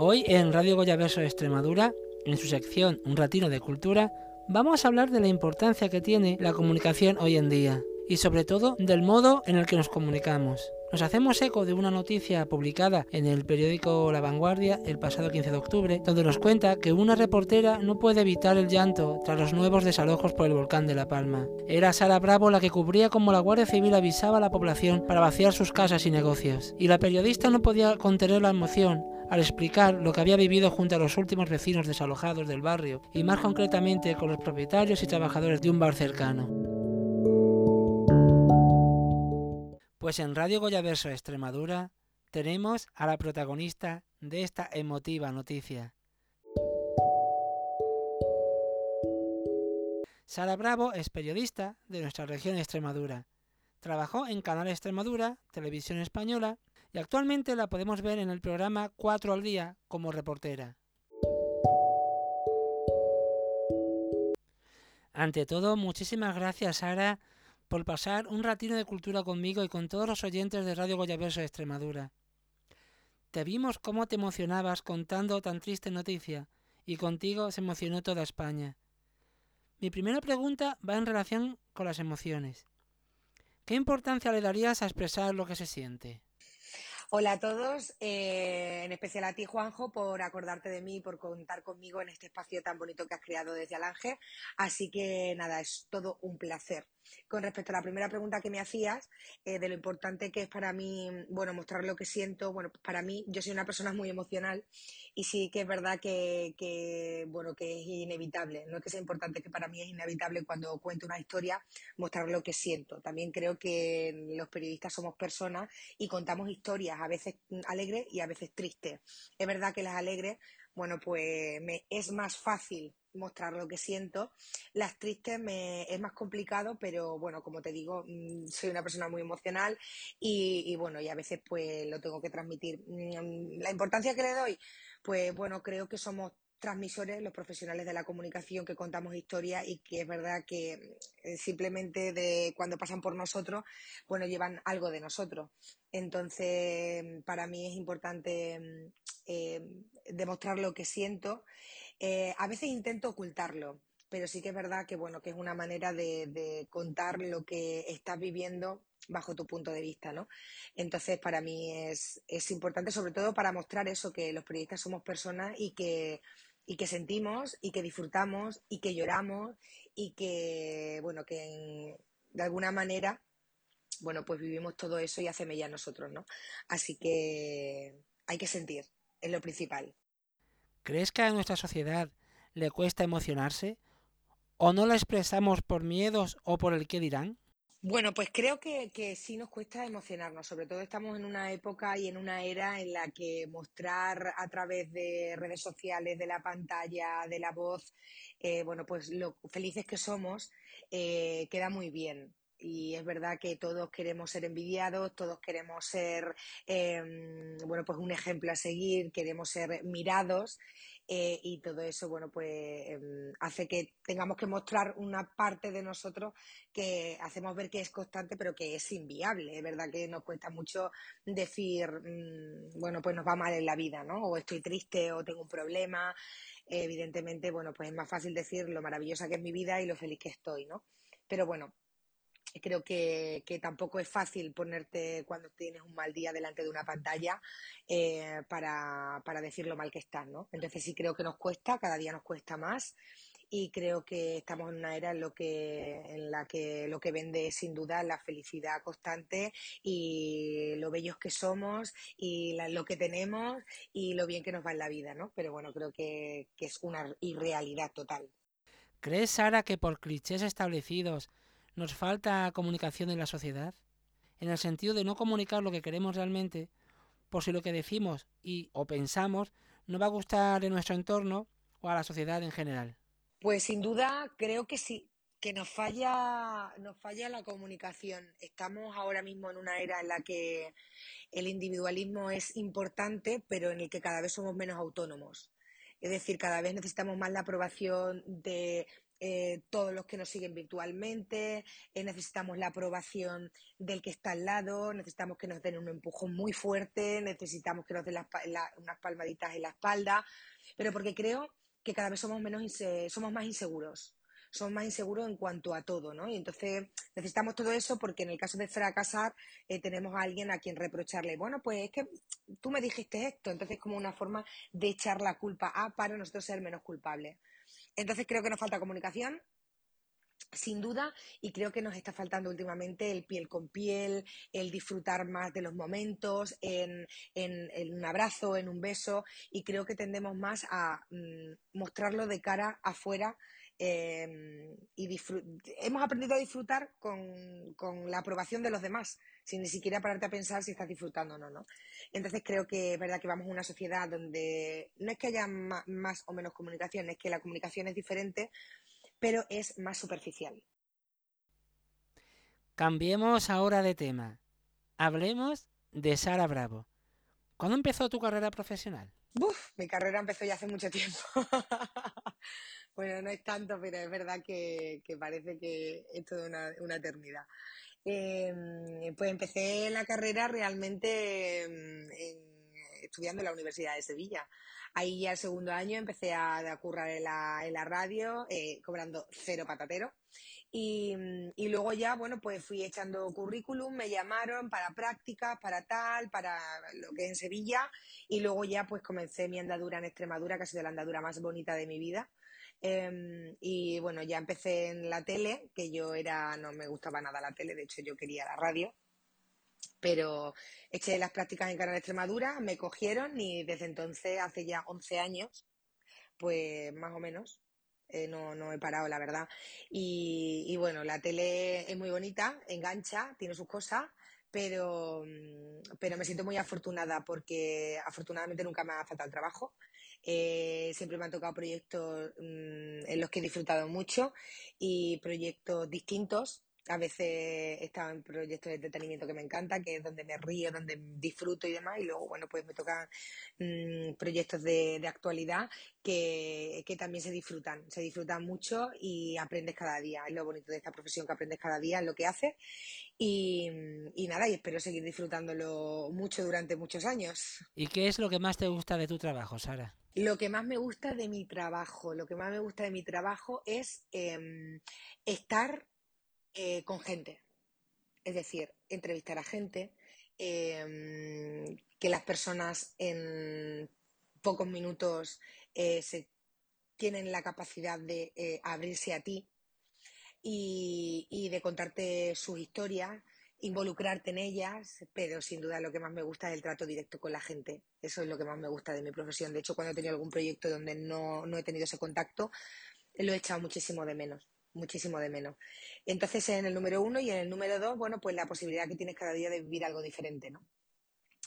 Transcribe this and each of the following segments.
Hoy en Radio Goyaverso Extremadura, en su sección Un ratino de cultura, vamos a hablar de la importancia que tiene la comunicación hoy en día y sobre todo del modo en el que nos comunicamos. Nos hacemos eco de una noticia publicada en el periódico La Vanguardia el pasado 15 de octubre, donde nos cuenta que una reportera no puede evitar el llanto tras los nuevos desalojos por el volcán de La Palma. Era Sara Bravo la que cubría como la Guardia Civil avisaba a la población para vaciar sus casas y negocios. Y la periodista no podía contener la emoción al explicar lo que había vivido junto a los últimos vecinos desalojados del barrio y más concretamente con los propietarios y trabajadores de un bar cercano. Pues en Radio Goyaverso Extremadura tenemos a la protagonista de esta emotiva noticia. Sara Bravo es periodista de nuestra región Extremadura. Trabajó en Canal Extremadura, Televisión Española, y actualmente la podemos ver en el programa 4 al día como reportera. Ante todo, muchísimas gracias Sara por pasar un ratino de cultura conmigo y con todos los oyentes de Radio Goyaverso de Extremadura. Te vimos cómo te emocionabas contando tan triste noticia, y contigo se emocionó toda España. Mi primera pregunta va en relación con las emociones. ¿Qué importancia le darías a expresar lo que se siente? Hola a todos, eh, en especial a ti, Juanjo, por acordarte de mí y por contar conmigo en este espacio tan bonito que has creado desde Alange. Así que nada, es todo un placer con respecto a la primera pregunta que me hacías, eh, de lo importante que es para mí, bueno, mostrar lo que siento, bueno, pues para mí, yo soy una persona muy emocional y sí que es verdad que, bueno, que es inevitable, no es que sea importante, que para mí es inevitable cuando cuento una historia mostrar lo que siento. También creo que los periodistas somos personas y contamos historias, a veces alegres y a veces tristes. Es verdad que las alegres, bueno, pues me es más fácil mostrar lo que siento. Las tristes me es más complicado, pero bueno, como te digo, mm, soy una persona muy emocional y, bueno, y a veces pues lo tengo que transmitir. Mm, la importancia que le doy, pues bueno, creo que somos transmisores, los profesionales de la comunicación que contamos historias y que es verdad que eh, simplemente de cuando pasan por nosotros, bueno, llevan algo de nosotros. Entonces, para mí es importante mm, eh, demostrar lo que siento eh, a veces intento ocultarlo, pero sí que es verdad que bueno, que es una manera de, contar lo que estás viviendo bajo tu punto de vista, ¿no? Entonces, para mí es, importante, sobre todo para mostrar eso, que los periodistas somos personas y que, y que sentimos y que disfrutamos y que lloramos y que, bueno, que de alguna manera, bueno, pues vivimos todo eso y hacemos ya nosotros, ¿no? Así que hay que sentir, es lo principal. ¿Crees que a nuestra sociedad le cuesta emocionarse? ¿O no la expresamos por miedos o por el qué dirán? Bueno, pues creo que, sí nos cuesta emocionarnos, sobre todo estamos en una época y en una era en la que mostrar a través de redes sociales, de la pantalla, de la voz, eh, bueno, pues lo felices que somos, eh, queda muy bien y es verdad que todos queremos ser envidiados, todos queremos ser, em, bueno, pues un ejemplo a seguir, queremos ser mirados eh, y todo eso, bueno, pues em, hace que tengamos que mostrar una parte de nosotros que hacemos ver que es constante, pero que es inviable. Es verdad que nos cuesta mucho decir, mm, bueno, pues nos va mal en la vida, ¿no? O estoy triste o tengo un problema. evidentemente, bueno, pues es más fácil decir lo maravillosa que es mi vida y lo feliz que estoy, ¿no? Pero bueno, creo que, tampoco es fácil ponerte cuando tienes un mal día delante de una pantalla eh, para, decir lo mal que estás, ¿no? Entonces sí creo que nos cuesta, cada día nos cuesta más y creo que estamos en una era en, lo que, en la que lo que vende es sin duda la felicidad constante y lo bellos que somos y lo que tenemos y lo bien que nos va en la vida, ¿no? Pero bueno, creo que, que es una irrealidad total. ¿Crees, Sara, que por clichés establecidos nos falta comunicación en la sociedad, en el sentido de no comunicar lo que queremos realmente, por si lo que decimos y o pensamos no va a gustar en nuestro entorno o a la sociedad en general. Pues sin duda creo que sí, que nos falla, nos falla la comunicación. Estamos ahora mismo en una era en la que el individualismo es importante, pero en el que cada vez somos menos autónomos. Es decir, cada vez necesitamos más la aprobación de eh, todos los que nos siguen virtualmente, eh, necesitamos la aprobación del que está al lado, necesitamos que nos den un empujón muy fuerte, necesitamos que nos den unas palmaditas en la espalda, pero porque creo que cada vez somos, menos somos más inseguros somos más inseguros en cuanto a todo, ¿no? Y entonces necesitamos todo eso porque en el caso de fracasar eh, tenemos a alguien a quien reprocharle, bueno, pues es que tú me dijiste esto, entonces como una forma de echar la culpa a para nosotros ser menos culpables. Entonces creo que nos falta comunicación, sin duda, y creo que nos está faltando últimamente el piel con piel, el disfrutar más de los momentos, en, un abrazo, en un beso, y creo que tendemos más a mm, mostrarlo de cara afuera Em, y hemos aprendido a disfrutar con, la aprobación de los demás, sin ni siquiera pararte a pensar si estás disfrutando o no, ¿no? Entonces creo que es verdad que vamos a una sociedad donde no es que haya más, o menos comunicación, es que la comunicación es diferente, pero es más superficial. Cambiemos ahora de tema. Hablemos de Sara Bravo. ¿Cuándo empezó tu carrera profesional? Uf, mi carrera empezó ya hace mucho tiempo. bueno, no es tanto, pero es verdad que, parece que es toda una, eternidad. Em, pues empecé la carrera realmente em, estudiando en la Universidad de Sevilla. Ahí ya el segundo año empecé a, currar en la, en la radio, eh, cobrando cero patatero. Y, y, luego ya, bueno, pues fui echando currículum, me llamaron para prácticas, para tal, para lo que es en Sevilla. Y luego ya pues comencé mi andadura en Extremadura, que ha sido la andadura más bonita de mi vida. Em, y bueno, ya empecé en la tele, que yo era, no me gustaba nada la tele, de hecho yo quería la radio pero eché las prácticas en Canal Extremadura, me cogieron y desde entonces, hace ya 11 años, pues más o menos, eh, no, no he parado, la verdad. Y, y, bueno, la tele es muy bonita, engancha, tiene sus cosas, pero, mm, pero me siento muy afortunada porque afortunadamente nunca me ha faltado el trabajo. Eh, siempre me han tocado proyectos mm, en los que he disfrutado mucho y proyectos distintos a veces he estado en proyectos de entretenimiento que me encanta, que es donde me río, donde disfruto y demás, y luego, bueno, pues me tocan mm, proyectos de, actualidad que, también se disfrutan, se disfrutan mucho y aprendes cada día. Es lo bonito de esta profesión, que aprendes cada día lo que haces. Y, y nada, y espero seguir disfrutándolo mucho durante muchos años. ¿Y qué es lo que más te gusta de tu trabajo, Sara? Lo que más me gusta de mi trabajo, lo que más me gusta de mi trabajo es em, estar eh, con gente. Es decir, entrevistar a gente, em, que las personas en pocos minutos eh, tienen la capacidad de eh, abrirse a ti y, de contarte sus historias, involucrarte en ellas, pero sin duda lo que más me gusta es el trato directo con la gente. Eso es lo que más me gusta de mi profesión. De hecho, cuando he tenido algún proyecto donde no, no he tenido ese contacto, lo he echado muchísimo de menos muchísimo de menos. Entonces, en el número uno y en el número dos, bueno, pues la posibilidad que tienes cada día de vivir algo diferente, ¿no?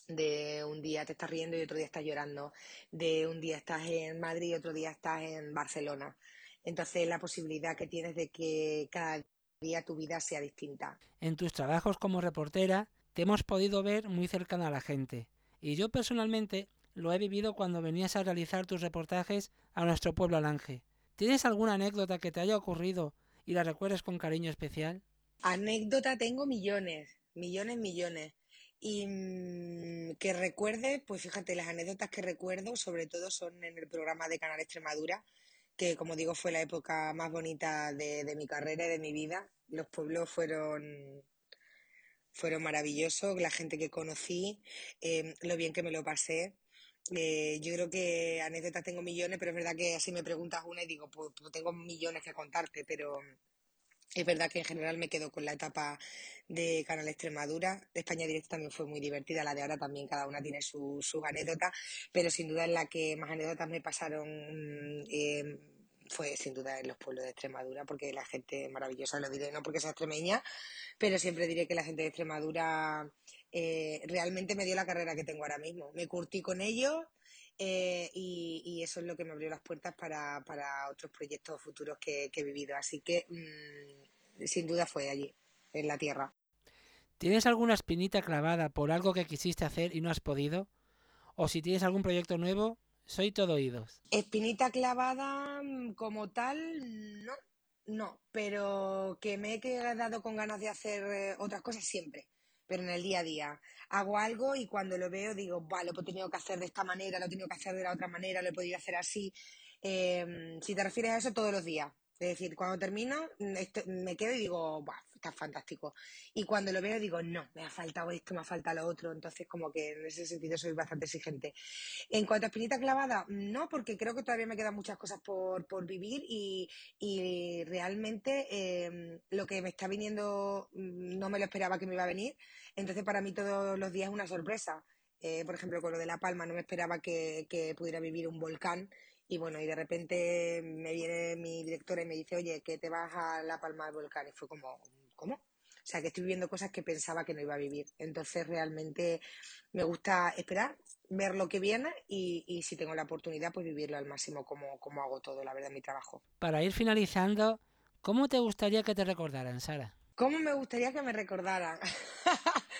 De un día te estás riendo y otro día estás llorando. De un día estás en Madrid y otro día estás en Barcelona. Entonces, la posibilidad que tienes de que cada día tu vida sea distinta. En tus trabajos como reportera, te hemos podido ver muy cercana a la gente. Y yo personalmente lo he vivido cuando venías a realizar tus reportajes a nuestro pueblo Alange. ¿Tienes alguna anécdota que te haya ocurrido y la recuerdes con cariño especial? Anécdota tengo millones, millones, millones. Y mm, que recuerde, pues fíjate, las anécdotas que recuerdo sobre todo son en el programa de Canal Extremadura, que como digo fue la época más bonita de, mi carrera y de mi vida. Los pueblos fueron fueron maravillosos, la gente que conocí, eh, lo bien que me lo pasé. Eh, yo creo que anécdotas tengo millones, pero es verdad que así me preguntas una y digo, pues, pues, tengo millones que contarte, pero es verdad que en general me quedo con la etapa de Canal Extremadura. De España Directo también fue muy divertida, la de ahora también cada una tiene sus su anécdotas, pero sin duda es la que más anécdotas me pasaron eh, fue sin duda en los pueblos de Extremadura, porque la gente maravillosa, lo diré, no porque sea extremeña, pero siempre diré que la gente de Extremadura eh, realmente me dio la carrera que tengo ahora mismo. Me curtí con ellos eh, y, eso es lo que me abrió las puertas para, otros proyectos futuros que, he vivido. Así que mm, sin duda fue allí, en la tierra. ¿Tienes alguna espinita clavada por algo que quisiste hacer y no has podido? ¿O si tienes algún proyecto nuevo, soy todo oídos. Espinita clavada mm, como tal, no. no, pero que me he quedado con ganas de hacer eh, otras cosas siempre, pero en el día a día. Hago algo y cuando lo veo digo, vale, lo he tenido que hacer de esta manera, lo he tenido que hacer de la otra manera, lo he podido hacer así. Eh, si te refieres a eso, todos los días. Es decir, cuando termino, mm, me quedo y digo, está fantástico. Y cuando lo veo digo, no, me ha faltado esto, me ha faltado lo otro. Entonces, como que en ese sentido soy bastante exigente. En cuanto a espinita clavada, no, porque creo que todavía me quedan muchas cosas por, vivir y, realmente em, lo que me está viniendo mm, no me lo esperaba que me iba a venir. Entonces, para mí todos los días es una sorpresa. Eh, por ejemplo, con lo de La Palma, no me esperaba que, que pudiera vivir un volcán y bueno, y de repente me viene mi directora y me dice, oye, que te vas a La Palma del Volcán. Y fue como, ¿cómo? O sea, que estoy viviendo cosas que pensaba que no iba a vivir. Entonces, realmente me gusta esperar, ver lo que viene y, y si tengo la oportunidad, pues vivirlo al máximo como, como hago todo, la verdad, en mi trabajo. Para ir finalizando, ¿cómo te gustaría que te recordaran, Sara? ¿Cómo me gustaría que me recordaran?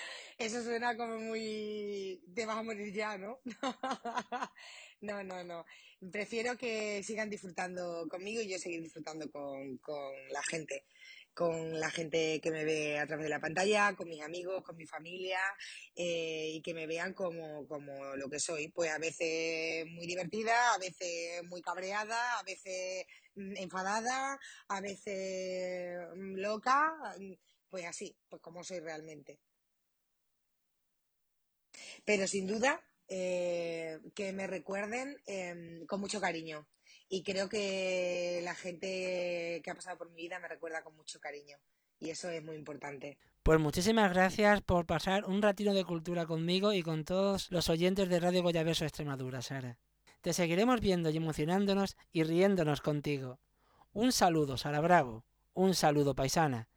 Eso suena como muy... te vas a morir ya, ¿no? no, no, no. Prefiero que sigan disfrutando conmigo y yo seguir disfrutando con, la gente con la gente que me ve a través de la pantalla, con mis amigos, con mi familia eh, y que me vean como, como lo que soy. Pues a veces muy divertida, a veces muy cabreada, a veces mm, enfadada, a veces mm, loca, mm, pues así, pues como soy realmente. Pero sin duda, eh, que me recuerden em, con mucho cariño. Y creo que la gente que ha pasado por mi vida me recuerda con mucho cariño. Y eso es muy importante. Pues muchísimas gracias por pasar un ratito de cultura conmigo y con todos los oyentes de Radio Goyaverso Extremadura, Sara. Te seguiremos viendo y emocionándonos y riéndonos contigo. Un saludo, Sara Bravo. Un saludo, paisana.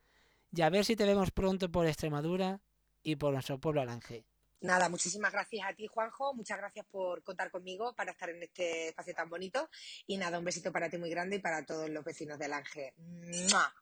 Y a ver si te vemos pronto por Extremadura y por nuestro pueblo Alange. Nada, muchísimas gracias a ti, Juanjo. Muchas gracias por contar conmigo para estar en este espacio tan bonito. Y nada, un besito para ti muy grande y para todos los vecinos del Ángel.